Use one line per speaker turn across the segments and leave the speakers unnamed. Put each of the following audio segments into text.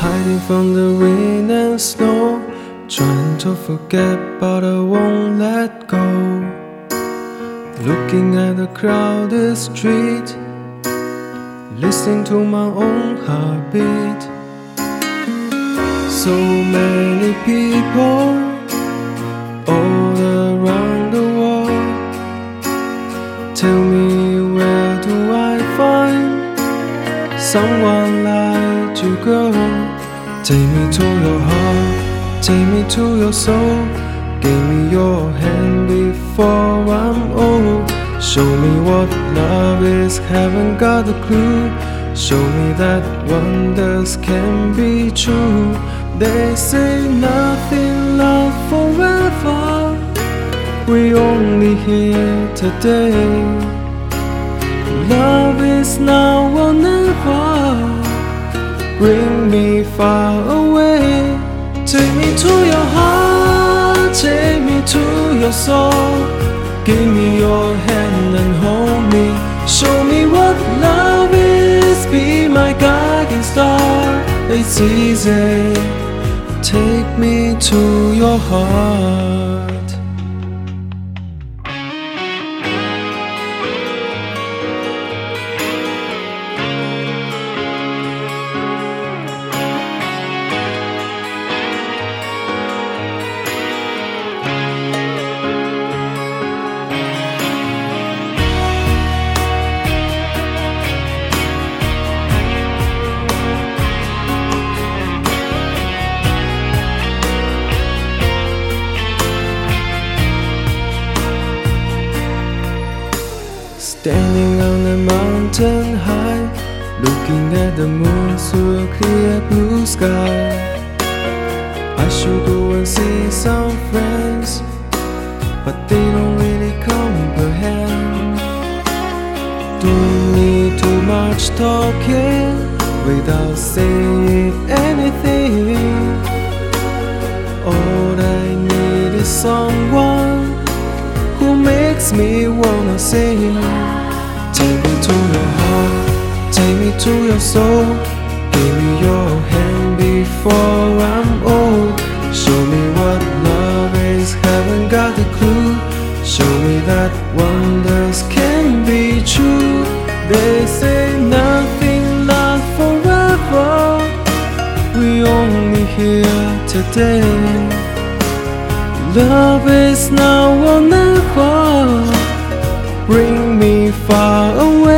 Hiding from the rain and snow, trying to forget, but I won't let go. Looking at the crowded street, listening to my own heartbeat. So many people all around the world. Tell me where do I find someone like you, girl? Take me to your heart, take me to your soul. Give me your hand. Show me what love is, haven't got a clue. Show me that wonders can be true. They say nothing lasts forever. We only here today. Love is now or never. Bring me far away. Take me to your heart, take me to your soul. Give me your hand. Show me what love is. Be my guiding star. It's easy. Take me to your heart. Standing on a mountain high, looking at the moon through a clear blue sky. I should go and see some friends, but they don't really comprehend. Don't need too much talking without saying anything. All I need is someone who makes me wanna sing. Take me to your soul. Give me your hand before I'm old. Show me what love is, haven't got a clue. Show me that wonders can be true. They say nothing lasts forever. We only here today. Love is now or never. Bring me far away.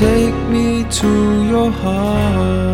Take me to your heart.